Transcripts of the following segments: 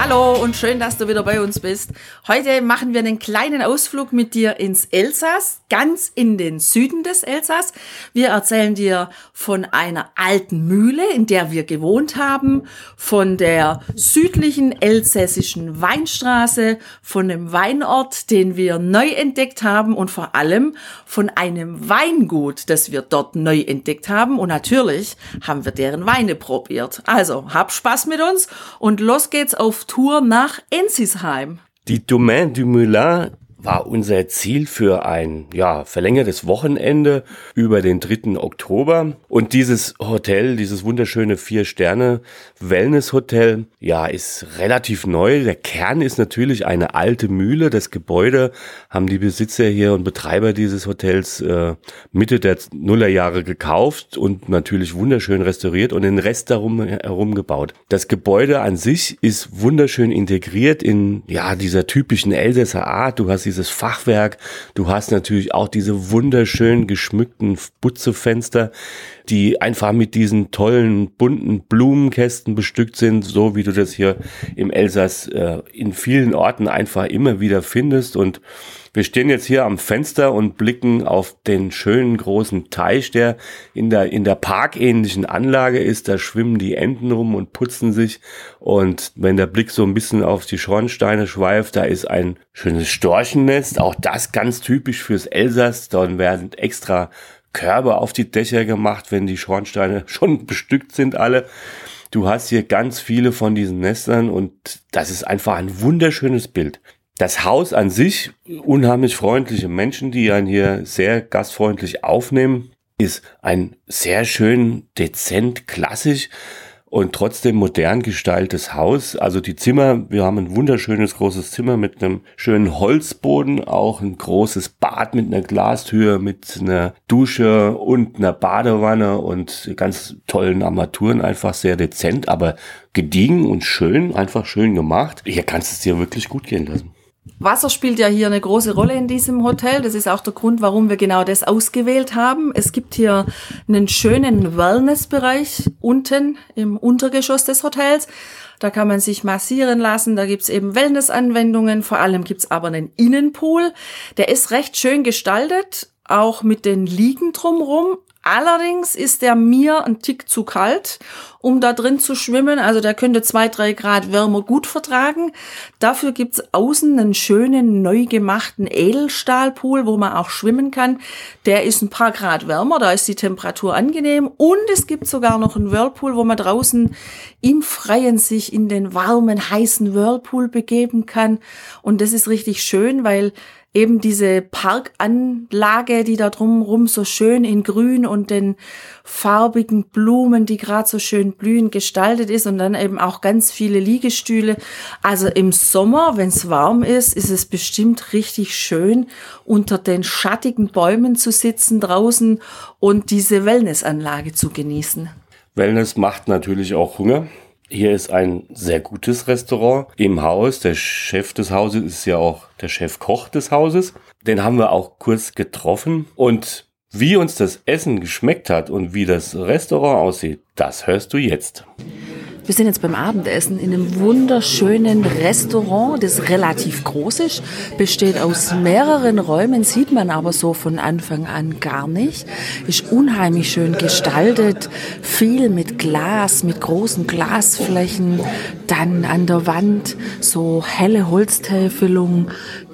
Hallo und schön, dass du wieder bei uns bist. Heute machen wir einen kleinen Ausflug mit dir ins Elsass, ganz in den Süden des Elsass. Wir erzählen dir von einer alten Mühle, in der wir gewohnt haben, von der südlichen elsässischen Weinstraße, von dem Weinort, den wir neu entdeckt haben und vor allem von einem Weingut, das wir dort neu entdeckt haben. Und natürlich haben wir deren Weine probiert. Also, hab Spaß mit uns und los geht's auf Tour nach Ensisheim. Die Domaine du Moulin war unser Ziel für ein ja, verlängertes Wochenende über den 3. Oktober. Und dieses Hotel, dieses wunderschöne Vier-Sterne-Wellness-Hotel, ja, ist relativ neu. Der Kern ist natürlich eine alte Mühle. Das Gebäude haben die Besitzer hier und Betreiber dieses Hotels äh, Mitte der Nullerjahre gekauft und natürlich wunderschön restauriert und den Rest darum herum gebaut. Das Gebäude an sich ist wunderschön integriert in ja dieser typischen Elsässer Art. Du hast dieses Fachwerk. Du hast natürlich auch diese wunderschön geschmückten Butzefenster, die einfach mit diesen tollen bunten Blumenkästen bestückt sind, so wie du das hier im Elsass äh, in vielen Orten einfach immer wieder findest und wir stehen jetzt hier am Fenster und blicken auf den schönen großen Teich, der in der, in der parkähnlichen Anlage ist. Da schwimmen die Enten rum und putzen sich. Und wenn der Blick so ein bisschen auf die Schornsteine schweift, da ist ein schönes Storchennest. Auch das ganz typisch fürs Elsass. Dort werden extra Körbe auf die Dächer gemacht, wenn die Schornsteine schon bestückt sind alle. Du hast hier ganz viele von diesen Nestern und das ist einfach ein wunderschönes Bild. Das Haus an sich, unheimlich freundliche Menschen, die einen hier sehr gastfreundlich aufnehmen, ist ein sehr schön dezent klassisch und trotzdem modern gestaltetes Haus. Also die Zimmer, wir haben ein wunderschönes großes Zimmer mit einem schönen Holzboden, auch ein großes Bad mit einer Glastür, mit einer Dusche und einer Badewanne und ganz tollen Armaturen, einfach sehr dezent, aber gediegen und schön, einfach schön gemacht. Hier kannst du es dir wirklich gut gehen lassen. Wasser spielt ja hier eine große Rolle in diesem Hotel. Das ist auch der Grund, warum wir genau das ausgewählt haben. Es gibt hier einen schönen Wellnessbereich unten im Untergeschoss des Hotels. Da kann man sich massieren lassen. Da gibt's eben Wellnessanwendungen. Vor allem gibt's aber einen Innenpool. Der ist recht schön gestaltet, auch mit den Liegen drumrum. Allerdings ist der mir ein Tick zu kalt, um da drin zu schwimmen. Also der könnte zwei, drei Grad Wärme gut vertragen. Dafür gibt's außen einen schönen, neu gemachten Edelstahlpool, wo man auch schwimmen kann. Der ist ein paar Grad wärmer, da ist die Temperatur angenehm. Und es gibt sogar noch einen Whirlpool, wo man draußen im Freien sich in den warmen, heißen Whirlpool begeben kann. Und das ist richtig schön, weil eben diese Parkanlage, die da drumherum so schön in Grün und den farbigen Blumen, die gerade so schön blühen, gestaltet ist und dann eben auch ganz viele Liegestühle. Also im Sommer, wenn es warm ist, ist es bestimmt richtig schön, unter den schattigen Bäumen zu sitzen draußen und diese Wellnessanlage zu genießen. Wellness macht natürlich auch Hunger. Hier ist ein sehr gutes Restaurant im Haus. Der Chef des Hauses ist ja auch der Chefkoch des Hauses. Den haben wir auch kurz getroffen. Und wie uns das Essen geschmeckt hat und wie das Restaurant aussieht, das hörst du jetzt. Wir sind jetzt beim Abendessen in einem wunderschönen Restaurant, das relativ groß ist, besteht aus mehreren Räumen, sieht man aber so von Anfang an gar nicht. Ist unheimlich schön gestaltet, viel mit Glas, mit großen Glasflächen, dann an der Wand so helle Holztäfelung,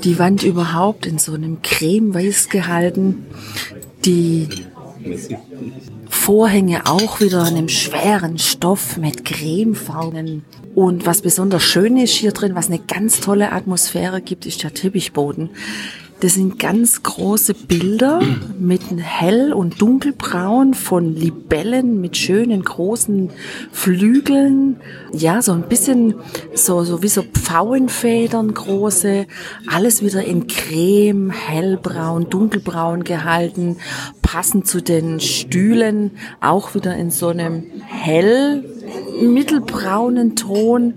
die Wand überhaupt in so einem Cremeweiß gehalten. Die Vorhänge auch wieder in einem schweren Stoff mit Cremefarben. Und was besonders schön ist hier drin, was eine ganz tolle Atmosphäre gibt, ist der Teppichboden. Das sind ganz große Bilder mit hell und dunkelbraun von Libellen mit schönen großen Flügeln. Ja, so ein bisschen so, so wie so Pfauenfedern große. Alles wieder in Creme, hellbraun, dunkelbraun gehalten. Passend zu den Stühlen auch wieder in so einem hell mittelbraunen Ton.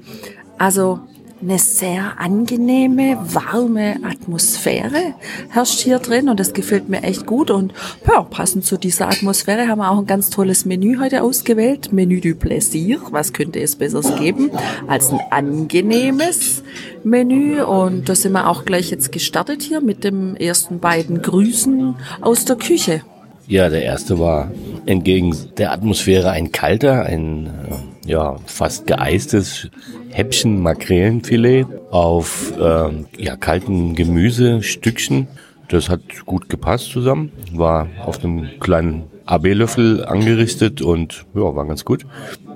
Also eine sehr angenehme, warme Atmosphäre herrscht hier drin und das gefällt mir echt gut. Und ja, passend zu dieser Atmosphäre haben wir auch ein ganz tolles Menü heute ausgewählt. Menü du Plaisir. Was könnte es Besseres geben als ein angenehmes Menü? Und da sind wir auch gleich jetzt gestartet hier mit dem ersten beiden Grüßen aus der Küche. Ja, der erste war entgegen der Atmosphäre ein kalter, ein äh, ja fast geeistes Häppchen Makrelenfilet auf äh, ja kalten Gemüsestückchen. Das hat gut gepasst zusammen. War auf einem kleinen AB-Löffel angerichtet und ja, war ganz gut.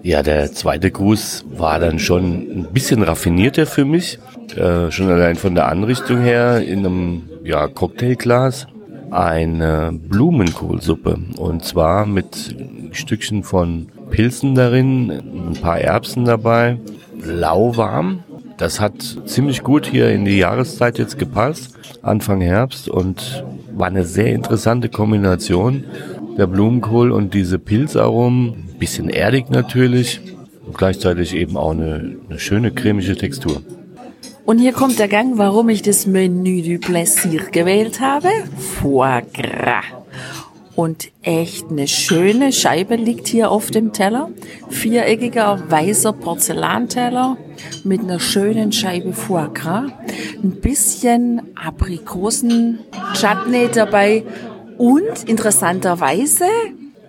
Ja, der zweite Gruß war dann schon ein bisschen raffinierter für mich. Äh, schon allein von der Anrichtung her in einem ja, Cocktailglas eine Blumenkohlsuppe und zwar mit Stückchen von Pilzen darin, ein paar Erbsen dabei, lauwarm. Das hat ziemlich gut hier in die Jahreszeit jetzt gepasst, Anfang Herbst und war eine sehr interessante Kombination. Der Blumenkohl und diese Pilzaromen, bisschen erdig natürlich, und gleichzeitig eben auch eine, eine schöne cremige Textur. Und hier kommt der Gang, warum ich das Menü du Plaisir gewählt habe. Foie Gras. Und echt eine schöne Scheibe liegt hier auf dem Teller. Viereckiger weißer Porzellanteller mit einer schönen Scheibe Foie Gras. Ein bisschen Aprikosen-Chutney dabei und interessanterweise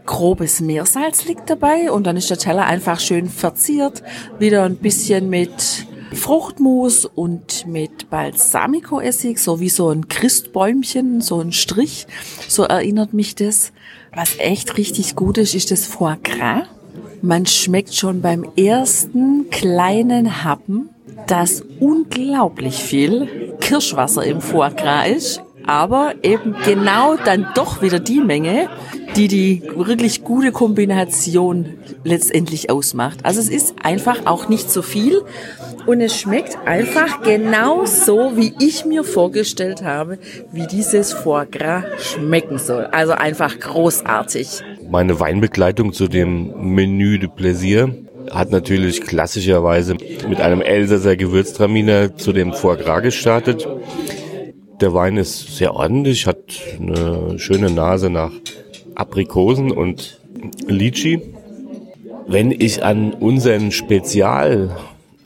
grobes Meersalz liegt dabei und dann ist der Teller einfach schön verziert. Wieder ein bisschen mit Fruchtmus und mit Balsamico-Essig, so wie so ein Christbäumchen, so ein Strich. So erinnert mich das. Was echt richtig gut ist, ist das Foie Gras. Man schmeckt schon beim ersten kleinen Happen, dass unglaublich viel Kirschwasser im Foie Gras ist, aber eben genau dann doch wieder die Menge, die die wirklich gute Kombination letztendlich ausmacht. Also es ist einfach auch nicht so viel und es schmeckt einfach genau so, wie ich mir vorgestellt habe, wie dieses Foie Gras schmecken soll. Also einfach großartig. Meine Weinbegleitung zu dem Menü de Plaisir hat natürlich klassischerweise mit einem Elsässer Gewürztraminer zu dem Foie Gras gestartet. Der Wein ist sehr ordentlich, hat eine schöne Nase nach Aprikosen und Litchi. Wenn ich an unseren Spezial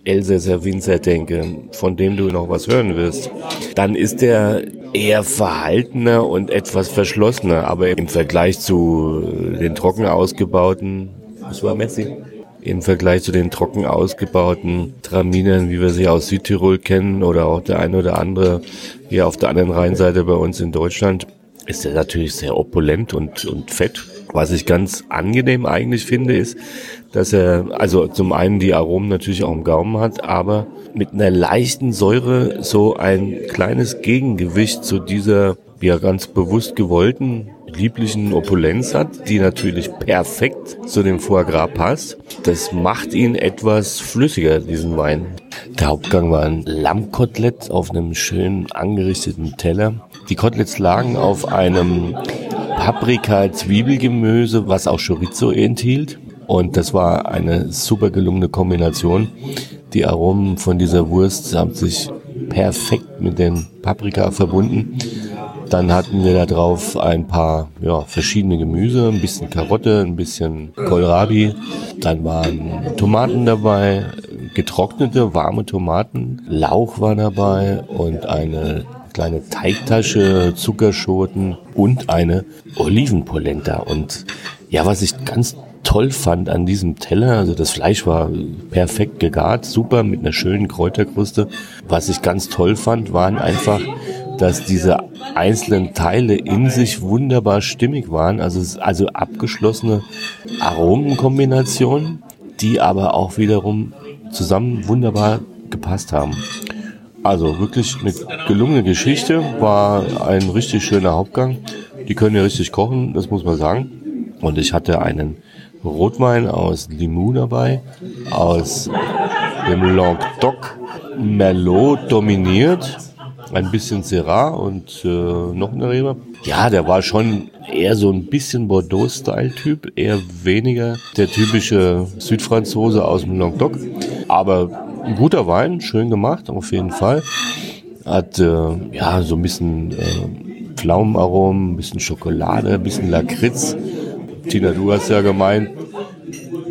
Elsässer Winzer denke, von dem du noch was hören wirst, dann ist der eher verhaltener und etwas verschlossener, aber im Vergleich zu den trocken ausgebauten, was war Messi? Im Vergleich zu den trocken ausgebauten Traminern, wie wir sie aus Südtirol kennen oder auch der eine oder andere hier auf der anderen Rheinseite bei uns in Deutschland, ist er natürlich sehr opulent und, und fett. Was ich ganz angenehm eigentlich finde, ist, dass er also zum einen die Aromen natürlich auch im Gaumen hat, aber mit einer leichten Säure so ein kleines Gegengewicht zu dieser ja ganz bewusst gewollten lieblichen Opulenz hat, die natürlich perfekt zu dem Foie Gras passt. Das macht ihn etwas flüssiger, diesen Wein. Der Hauptgang war ein Lammkotelett auf einem schön angerichteten Teller. Die Koteletts lagen auf einem Paprika-Zwiebelgemüse, was auch Chorizo enthielt. Und das war eine super gelungene Kombination. Die Aromen von dieser Wurst haben sich perfekt mit den Paprika verbunden. Dann hatten wir da drauf ein paar ja, verschiedene Gemüse, ein bisschen Karotte, ein bisschen Kohlrabi. Dann waren Tomaten dabei, getrocknete, warme Tomaten. Lauch war dabei und eine kleine Teigtasche, Zuckerschoten und eine Olivenpolenta. Und ja, was ich ganz toll fand an diesem Teller, also das Fleisch war perfekt gegart, super mit einer schönen Kräuterkruste. Was ich ganz toll fand, waren einfach dass diese einzelnen Teile in sich wunderbar stimmig waren. Also, also abgeschlossene Aromenkombinationen, die aber auch wiederum zusammen wunderbar gepasst haben. Also wirklich eine gelungene Geschichte, war ein richtig schöner Hauptgang. Die können ja richtig kochen, das muss man sagen. Und ich hatte einen Rotwein aus Limoux dabei, aus dem Languedoc, Merlot dominiert, ein bisschen Syrah und äh, noch eine Rebe. Ja, der war schon eher so ein bisschen Bordeaux-Style-Typ, eher weniger der typische Südfranzose aus dem Languedoc. Aber ein guter Wein, schön gemacht, auf jeden Fall. Hat äh, ja so ein bisschen äh, Pflaumenaromen, ein bisschen Schokolade, ein bisschen Lakritz. Tina, du hast ja gemeint,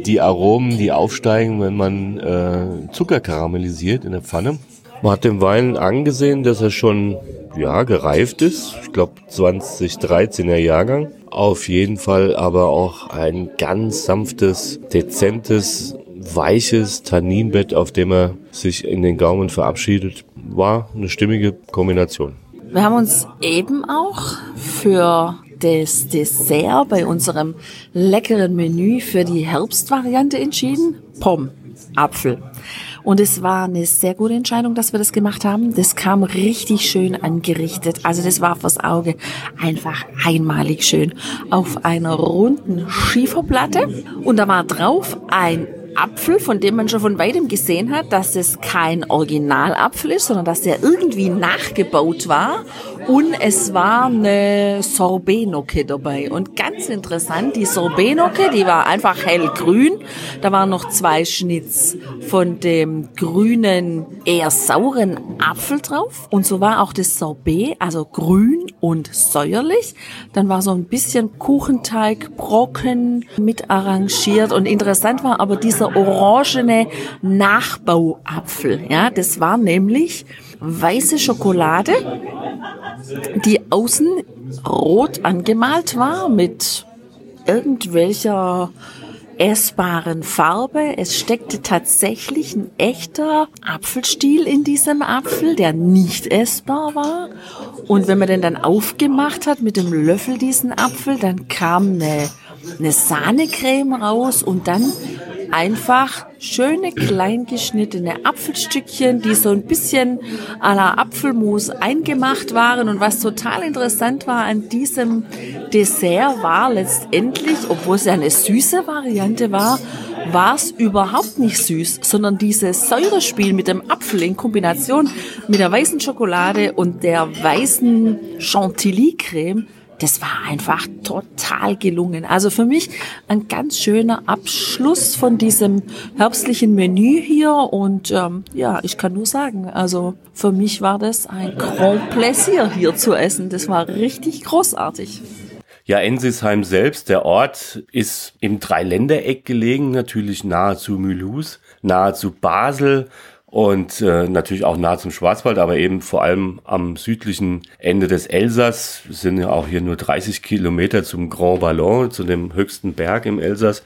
die Aromen, die aufsteigen, wenn man äh, Zucker karamellisiert in der Pfanne. Man hat dem Wein angesehen, dass er schon ja gereift ist. Ich glaube 2013er Jahrgang. Auf jeden Fall aber auch ein ganz sanftes, dezentes, weiches Tanninbett, auf dem er sich in den Gaumen verabschiedet. War eine stimmige Kombination. Wir haben uns eben auch für das Dessert bei unserem leckeren Menü für die Herbstvariante entschieden. Pom, Apfel. Und es war eine sehr gute Entscheidung, dass wir das gemacht haben. Das kam richtig schön angerichtet. Also das war fürs Auge einfach einmalig schön. Auf einer runden Schieferplatte. Und da war drauf ein Apfel, von dem man schon von weitem gesehen hat, dass es kein Originalapfel ist, sondern dass der irgendwie nachgebaut war und es war eine Sorbet-Nocke dabei. Und ganz interessant, die Sorbet-Nocke, die war einfach hellgrün. Da waren noch zwei Schnitz von dem grünen, eher sauren Apfel drauf. Und so war auch das Sorbet, also grün und säuerlich. Dann war so ein bisschen Kuchenteig-Brocken mit arrangiert. Und interessant war aber dieser orangene Nachbauapfel. Ja, das war nämlich weiße Schokolade die außen rot angemalt war mit irgendwelcher essbaren Farbe. Es steckte tatsächlich ein echter Apfelstiel in diesem Apfel, der nicht essbar war. Und wenn man den dann aufgemacht hat mit dem Löffel diesen Apfel, dann kam eine, eine Sahnecreme raus und dann einfach schöne klein geschnittene Apfelstückchen, die so ein bisschen à la Apfelmus eingemacht waren. Und was total interessant war an diesem Dessert war letztendlich, obwohl es ja eine süße Variante war, war es überhaupt nicht süß, sondern dieses Säurespiel mit dem Apfel in Kombination mit der weißen Schokolade und der weißen Chantilly-Creme das war einfach total gelungen. Also für mich ein ganz schöner Abschluss von diesem herbstlichen Menü hier und ähm, ja, ich kann nur sagen, also für mich war das ein Grand Plaisir hier zu essen. Das war richtig großartig. Ja, Ensisheim selbst, der Ort ist im Dreiländereck gelegen, natürlich nahe zu Mulhouse, nahe zu Basel und äh, natürlich auch nah zum Schwarzwald, aber eben vor allem am südlichen Ende des Elsass. Sind ja auch hier nur 30 Kilometer zum Grand Ballon, zu dem höchsten Berg im Elsass.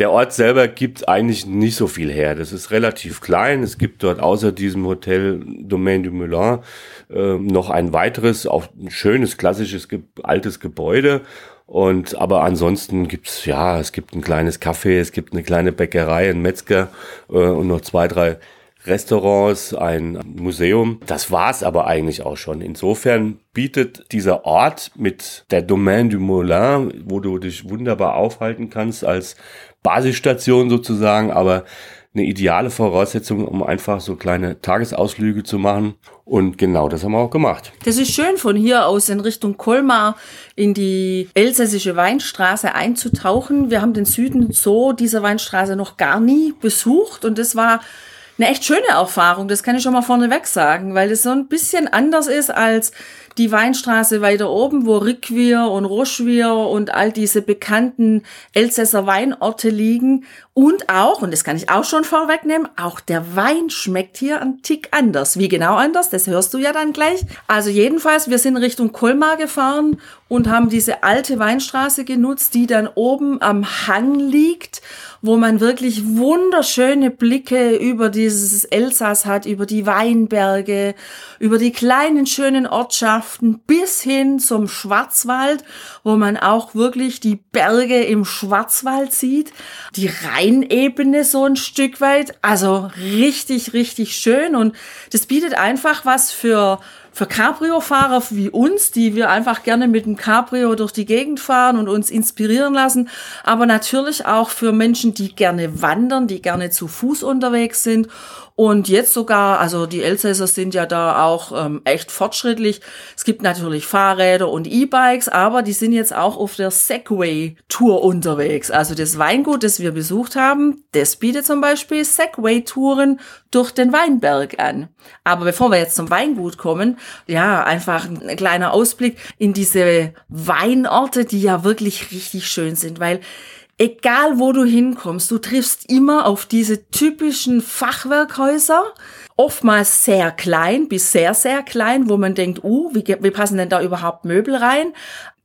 Der Ort selber gibt eigentlich nicht so viel her. Das ist relativ klein. Es gibt dort außer diesem Hotel Domaine du Moulin äh, noch ein weiteres, auch ein schönes, klassisches, altes Gebäude. Und aber ansonsten gibt's ja, es gibt ein kleines Café, es gibt eine kleine Bäckerei, ein Metzger äh, und noch zwei, drei Restaurants, ein Museum. Das war's aber eigentlich auch schon. Insofern bietet dieser Ort mit der Domaine du Moulin, wo du dich wunderbar aufhalten kannst als Basisstation sozusagen, aber eine ideale Voraussetzung, um einfach so kleine Tagesausflüge zu machen. Und genau das haben wir auch gemacht. Das ist schön, von hier aus in Richtung Colmar in die elsässische Weinstraße einzutauchen. Wir haben den Süden so dieser Weinstraße noch gar nie besucht und das war eine echt schöne Erfahrung, das kann ich schon mal vorneweg sagen, weil es so ein bisschen anders ist als die Weinstraße weiter oben, wo Rickwier und Rochwier und all diese bekannten Elsässer Weinorte liegen. Und auch, und das kann ich auch schon vorwegnehmen, auch der Wein schmeckt hier ein Tick anders. Wie genau anders, das hörst du ja dann gleich. Also jedenfalls, wir sind Richtung Colmar gefahren und haben diese alte Weinstraße genutzt, die dann oben am Hang liegt wo man wirklich wunderschöne Blicke über dieses Elsass hat, über die Weinberge, über die kleinen schönen Ortschaften Landschaften bis hin zum Schwarzwald, wo man auch wirklich die Berge im Schwarzwald sieht, die Rheinebene so ein Stück weit, also richtig, richtig schön. Und das bietet einfach was für für Cabrio-Fahrer wie uns, die wir einfach gerne mit dem Cabrio durch die Gegend fahren und uns inspirieren lassen, aber natürlich auch für Menschen, die gerne wandern, die gerne zu Fuß unterwegs sind und jetzt sogar, also die Elsässer sind ja da auch ähm, echt fortschrittlich. Es gibt natürlich Fahrräder und E-Bikes, aber die sind jetzt auch auf der Segway-Tour unterwegs. Also das Weingut, das wir besucht haben, das bietet zum Beispiel Segway-Touren durch den Weinberg an. Aber bevor wir jetzt zum Weingut kommen, ja, einfach ein kleiner Ausblick in diese Weinorte, die ja wirklich richtig schön sind, weil egal wo du hinkommst, du triffst immer auf diese typischen Fachwerkhäuser, oftmals sehr klein bis sehr, sehr klein, wo man denkt, uh, wie, wie passen denn da überhaupt Möbel rein?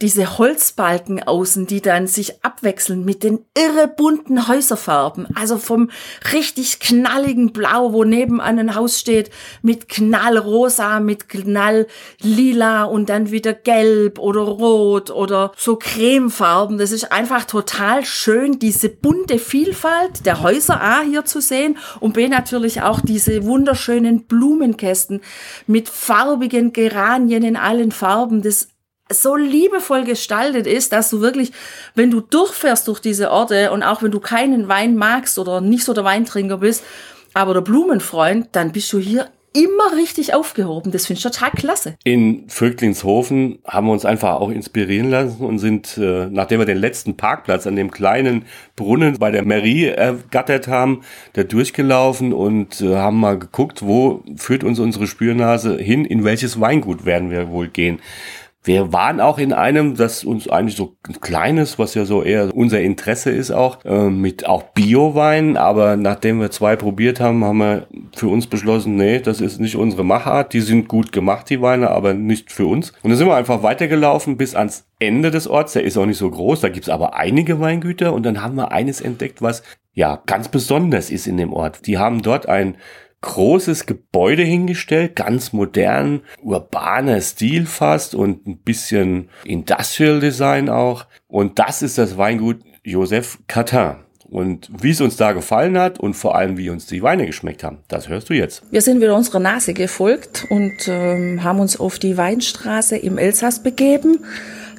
Diese Holzbalken außen, die dann sich abwechseln mit den irre bunten Häuserfarben. Also vom richtig knalligen Blau, wo nebenan ein Haus steht, mit knallrosa, mit knalllila und dann wieder gelb oder rot oder so cremefarben. Das ist einfach total schön, diese bunte Vielfalt der Häuser A hier zu sehen und B natürlich auch diese wunderschönen Blumenkästen mit farbigen Geranien in allen Farben. Das so liebevoll gestaltet ist, dass du wirklich, wenn du durchfährst durch diese Orte und auch wenn du keinen Wein magst oder nicht so der Weintrinker bist, aber der Blumenfreund, dann bist du hier immer richtig aufgehoben. Das finde ich total klasse. In Vöglingshofen haben wir uns einfach auch inspirieren lassen und sind, äh, nachdem wir den letzten Parkplatz an dem kleinen Brunnen bei der Mairie ergattert haben, da durchgelaufen und äh, haben mal geguckt, wo führt uns unsere Spürnase hin, in welches Weingut werden wir wohl gehen. Wir waren auch in einem, das uns eigentlich so ein kleines, was ja so eher unser Interesse ist auch, äh, mit auch Bio-Wein. Aber nachdem wir zwei probiert haben, haben wir für uns beschlossen, nee, das ist nicht unsere Machart. Die sind gut gemacht, die Weine, aber nicht für uns. Und dann sind wir einfach weitergelaufen bis ans Ende des Orts. Der ist auch nicht so groß, da gibt's aber einige Weingüter. Und dann haben wir eines entdeckt, was ja ganz besonders ist in dem Ort. Die haben dort ein großes Gebäude hingestellt, ganz modern, urbaner Stil fast und ein bisschen Industrial Design auch. Und das ist das Weingut Joseph Catin. Und wie es uns da gefallen hat und vor allem wie uns die Weine geschmeckt haben, das hörst du jetzt. Wir sind wieder unserer Nase gefolgt und ähm, haben uns auf die Weinstraße im Elsass begeben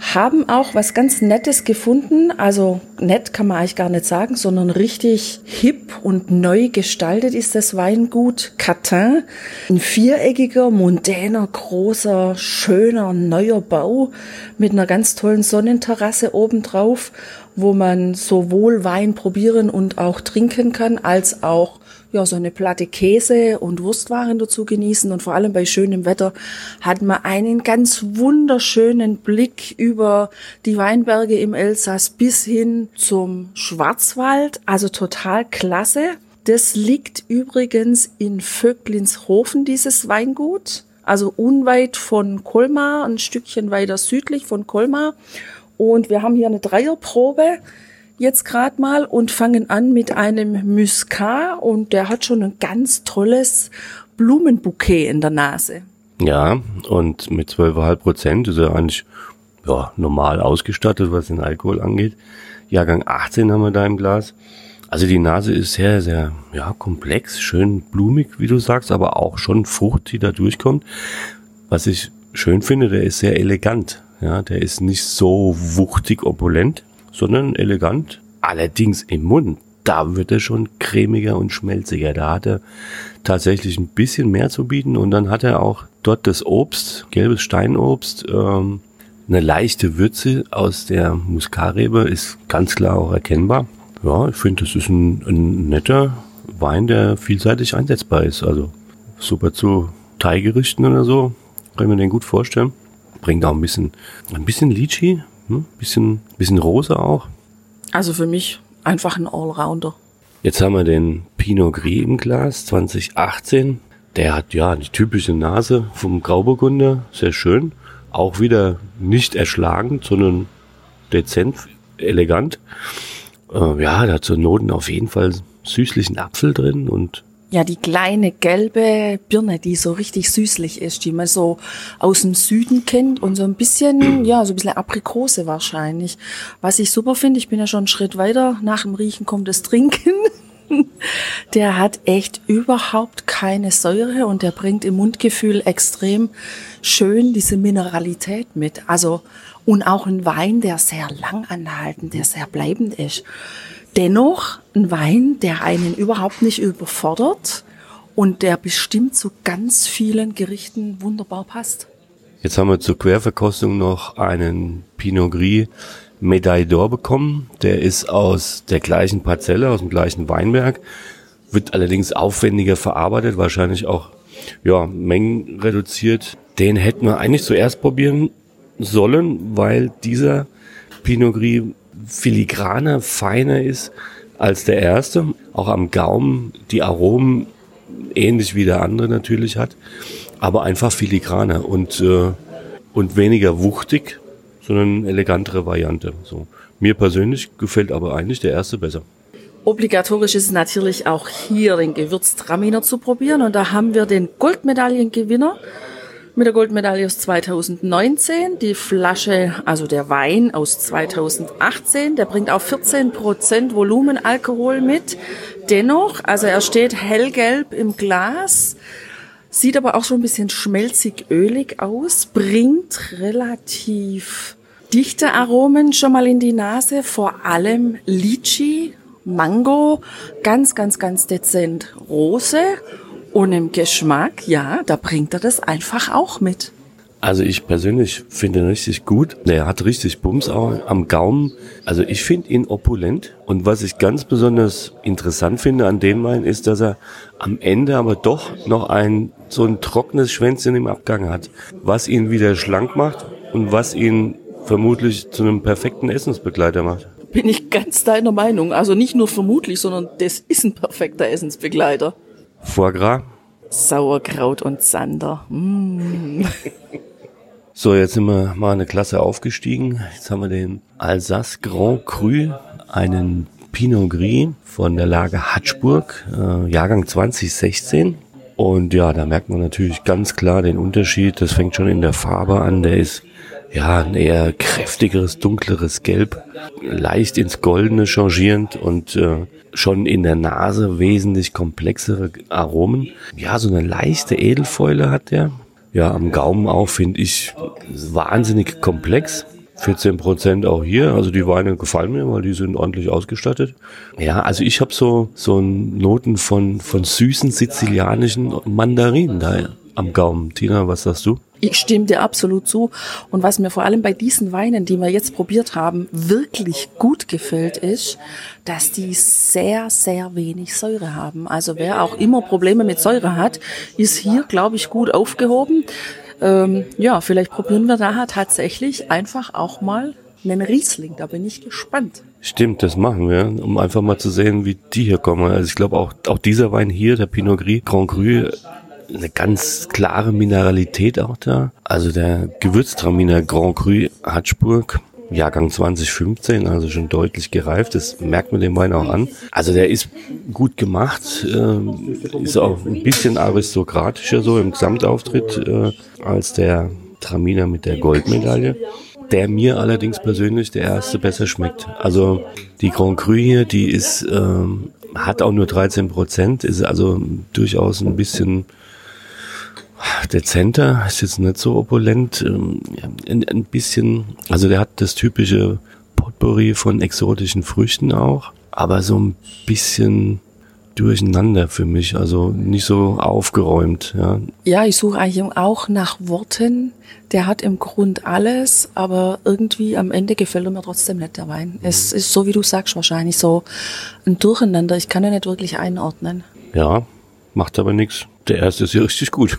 haben auch was ganz Nettes gefunden. Also nett kann man eigentlich gar nicht sagen, sondern richtig hip und neu gestaltet ist das Weingut Catin. Ein viereckiger, mondäner, großer, schöner, neuer Bau mit einer ganz tollen Sonnenterrasse obendrauf, wo man sowohl Wein probieren und auch trinken kann, als auch ja, so eine Platte Käse und Wurstwaren dazu genießen. Und vor allem bei schönem Wetter hat man einen ganz wunderschönen Blick über die Weinberge im Elsass bis hin zum Schwarzwald. Also total klasse. Das liegt übrigens in Vöglinshofen, dieses Weingut. Also unweit von Colmar, ein Stückchen weiter südlich von Colmar. Und wir haben hier eine Dreierprobe jetzt gerade mal und fangen an mit einem Muscat und der hat schon ein ganz tolles Blumenbouquet in der Nase. Ja, und mit 12,5 Prozent ist er eigentlich ja, normal ausgestattet, was den Alkohol angeht. Jahrgang 18 haben wir da im Glas. Also die Nase ist sehr, sehr ja, komplex, schön blumig, wie du sagst, aber auch schon Frucht, die da durchkommt. Was ich schön finde, der ist sehr elegant. Ja, der ist nicht so wuchtig opulent, sondern elegant. Allerdings im Mund, da wird er schon cremiger und schmelziger. Da hat er tatsächlich ein bisschen mehr zu bieten und dann hat er auch dort das Obst, gelbes Steinobst, ähm, eine leichte Würze aus der Muskarebe ist ganz klar auch erkennbar. Ja, ich finde, das ist ein, ein netter Wein, der vielseitig einsetzbar ist. Also super zu Thai-Gerichten oder so. Kann ich mir den gut vorstellen. Bringt auch ein bisschen, ein bisschen Litchi, hm? Bisschen, bisschen rosa auch. Also für mich einfach ein Allrounder. Jetzt haben wir den Pinot Gris im Glas 2018. Der hat ja die typische Nase vom Grauburgunder, sehr schön. Auch wieder nicht erschlagend, sondern dezent, elegant. Äh, ja, da hat so Noten auf jeden Fall süßlichen Apfel drin und Ja, die kleine gelbe Birne, die so richtig süßlich ist, die man so aus dem Süden kennt und so ein bisschen, ja, so ein bisschen Aprikose wahrscheinlich. Was ich super finde, ich bin ja schon einen Schritt weiter, nach dem Riechen kommt das Trinken. Der hat echt überhaupt keine Säure und der bringt im Mundgefühl extrem schön diese Mineralität mit. Also, und auch ein Wein, der sehr lang anhalten, der sehr bleibend ist. Dennoch ein Wein, der einen überhaupt nicht überfordert und der bestimmt zu ganz vielen Gerichten wunderbar passt. Jetzt haben wir zur Querverkostung noch einen Pinot Gris Medaille d'Or bekommen. Der ist aus der gleichen Parzelle, aus dem gleichen Weinberg, wird allerdings aufwendiger verarbeitet, wahrscheinlich auch ja, Mengen reduziert. Den hätten wir eigentlich zuerst probieren sollen, weil dieser Pinot Gris filigraner, feiner ist als der erste. Auch am Gaumen die Aromen ähnlich wie der andere natürlich hat, aber einfach filigraner und, äh, und weniger wuchtig, sondern elegantere Variante. So. Mir persönlich gefällt aber eigentlich der erste besser. Obligatorisch ist natürlich auch hier den Gewürztraminer zu probieren und da haben wir den Goldmedaillengewinner mit der Goldmedaille aus 2019, die Flasche, also der Wein aus 2018, der bringt auch 14 Prozent Volumenalkohol mit. Dennoch, also er steht hellgelb im Glas, sieht aber auch schon ein bisschen schmelzig ölig aus, bringt relativ dichte Aromen schon mal in die Nase, vor allem Litchi, Mango, ganz, ganz, ganz dezent Rose und im Geschmack, ja, da bringt er das einfach auch mit. Also ich persönlich finde ihn richtig gut. Der hat richtig Bums auch am Gaumen. Also ich finde ihn opulent. Und was ich ganz besonders interessant finde an dem Wein ist, dass er am Ende aber doch noch ein so ein trockenes Schwänzchen im Abgang hat, was ihn wieder schlank macht und was ihn vermutlich zu einem perfekten Essensbegleiter macht. Bin ich ganz deiner Meinung. Also nicht nur vermutlich, sondern das ist ein perfekter Essensbegleiter. Foie Gras. Sauerkraut und Sander. Mm. So, jetzt sind wir mal eine Klasse aufgestiegen. Jetzt haben wir den Alsace Grand Cru, einen Pinot Gris von der Lage Hatschburg, äh, Jahrgang 2016. Und ja, da merkt man natürlich ganz klar den Unterschied. Das fängt schon in der Farbe an. Der ist ja ein eher kräftigeres, dunkleres Gelb, leicht ins Goldene changierend und äh, schon in der Nase wesentlich komplexere Aromen. Ja, so eine leichte Edelfäule hat der. Ja, am Gaumen auch finde ich wahnsinnig komplex. 14 Prozent auch hier. Also die Weine gefallen mir, weil die sind ordentlich ausgestattet. Ja, also ich habe so so Noten von von süßen sizilianischen Mandarinen da am Gaumen. Tina, was sagst du? Ich stimme dir absolut zu. Und was mir vor allem bei diesen Weinen, die wir jetzt probiert haben, wirklich gut gefällt, ist, dass die sehr, sehr wenig Säure haben. Also wer auch immer Probleme mit Säure hat, ist hier, glaube ich, gut aufgehoben. Ähm, ja, vielleicht probieren wir daher tatsächlich einfach auch mal einen Riesling. Da bin ich gespannt. Stimmt, das machen wir, um einfach mal zu sehen, wie die hier kommen. Also ich glaube auch, auch dieser Wein hier, der Pinot Gris Grand Cru, eine ganz klare Mineralität auch da. Also der Gewürztraminer Grand Cru Hatschburg, Jahrgang 2015, also schon deutlich gereift. Das merkt man dem Wein auch an. Also der ist gut gemacht, äh, ist auch ein bisschen aristokratischer so im Gesamtauftritt äh, als der Traminer mit der Goldmedaille. Der mir allerdings persönlich der erste besser schmeckt. Also die Grand Cru hier, die ist ähm, hat auch nur 13 Prozent, ist also durchaus ein bisschen dezenter, ist jetzt nicht so opulent, ähm, ein, ein bisschen, also der hat das typische Potpourri von exotischen Früchten auch, aber so ein bisschen durcheinander für mich, also nicht so aufgeräumt. Ja, ja ich suche eigentlich auch nach Worten. Der hat im Grund alles, aber irgendwie am Ende gefällt er mir trotzdem nicht der Wein. Es ist so, wie du sagst, wahrscheinlich so ein Durcheinander. Ich kann ihn nicht wirklich einordnen. Ja, macht aber nichts. Der erste ist ja richtig gut.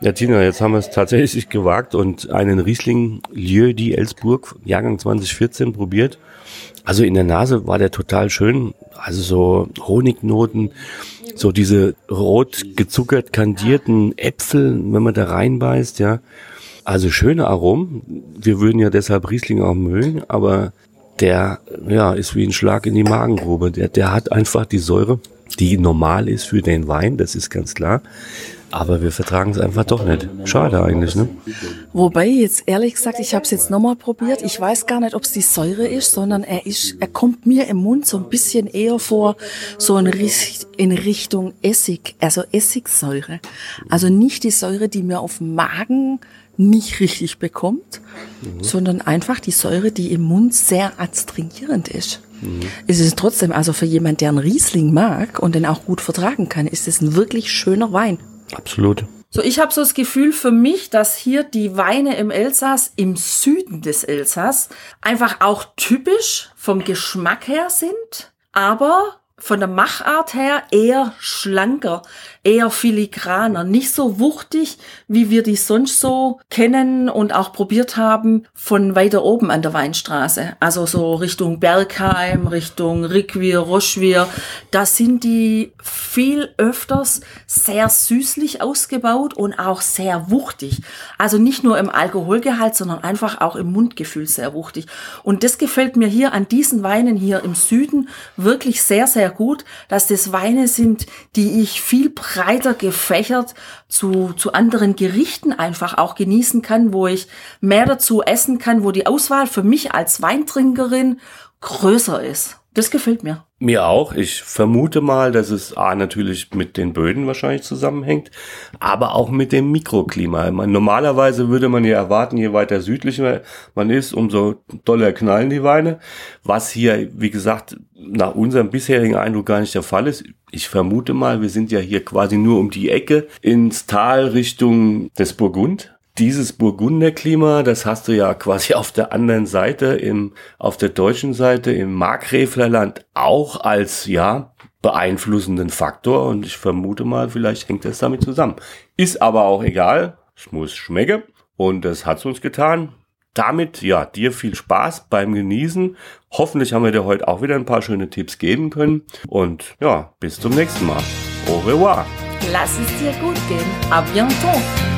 Ja, Tina, jetzt haben wir es tatsächlich gewagt und einen Riesling Lieu di Elsburg, Jahrgang 2014, probiert. Also in der Nase war der total schön. Also so Honignoten, so diese rot gezuckert kandierten Äpfel, wenn man da reinbeißt, ja. Also schöne Aromen. Wir würden ja deshalb Riesling auch mögen, aber der, ja, ist wie ein Schlag in die Magengrube. Der, der hat einfach die Säure die normal ist für den Wein, das ist ganz klar. Aber wir vertragen es einfach doch nicht. Schade eigentlich, ne? Wobei, jetzt ehrlich gesagt, ich habe es jetzt nochmal probiert. Ich weiß gar nicht, ob es die Säure ist, sondern er ist, er kommt mir im Mund so ein bisschen eher vor, so in, in Richtung Essig, also Essigsäure. Also nicht die Säure, die mir auf dem Magen nicht richtig bekommt, mhm. sondern einfach die Säure, die im Mund sehr adstringierend ist. Mhm. Es ist trotzdem, also für jemand, der einen Riesling mag und den auch gut vertragen kann, ist es ein wirklich schöner Wein. Absolut. So, ich habe so das Gefühl für mich, dass hier die Weine im Elsass, im Süden des Elsass, einfach auch typisch vom Geschmack her sind, aber von der Machart her eher schlanker, eher filigraner, nicht so wuchtig, wie wir die sonst so kennen und auch probiert haben von weiter oben an der Weinstraße. Also so Richtung Bergheim, Richtung Rickwier, Roschwier. Da sind die viel öfters sehr süßlich ausgebaut und auch sehr wuchtig. Also nicht nur im Alkoholgehalt, sondern einfach auch im Mundgefühl sehr wuchtig. Und das gefällt mir hier an diesen Weinen hier im Süden wirklich sehr, sehr gut, dass das Weine sind, die ich viel gefächert zu, zu anderen Gerichten einfach auch genießen kann, wo ich mehr dazu essen kann, wo die Auswahl für mich als Weintrinkerin größer ist. Das gefällt mir. Mir auch. Ich vermute mal, dass es A natürlich mit den Böden wahrscheinlich zusammenhängt, aber auch mit dem Mikroklima. Man, normalerweise würde man ja erwarten, je weiter südlich man ist, umso doller knallen die Weine. Was hier, wie gesagt, nach unserem bisherigen Eindruck gar nicht der Fall ist. Ich vermute mal, wir sind ja hier quasi nur um die Ecke ins Tal Richtung des Burgund dieses Burgunderklima, das hast du ja quasi auf der anderen Seite, im, auf der deutschen Seite, im Markgräflerland auch als, ja, beeinflussenden Faktor und ich vermute mal, vielleicht hängt das damit zusammen. Ist aber auch egal, es muss schmecken und das hat's uns getan. Damit, ja, dir viel Spaß beim Genießen. Hoffentlich haben wir dir heute auch wieder ein paar schöne Tipps geben können und ja, bis zum nächsten Mal. Au revoir. Lass es dir gut gehen. A bientôt.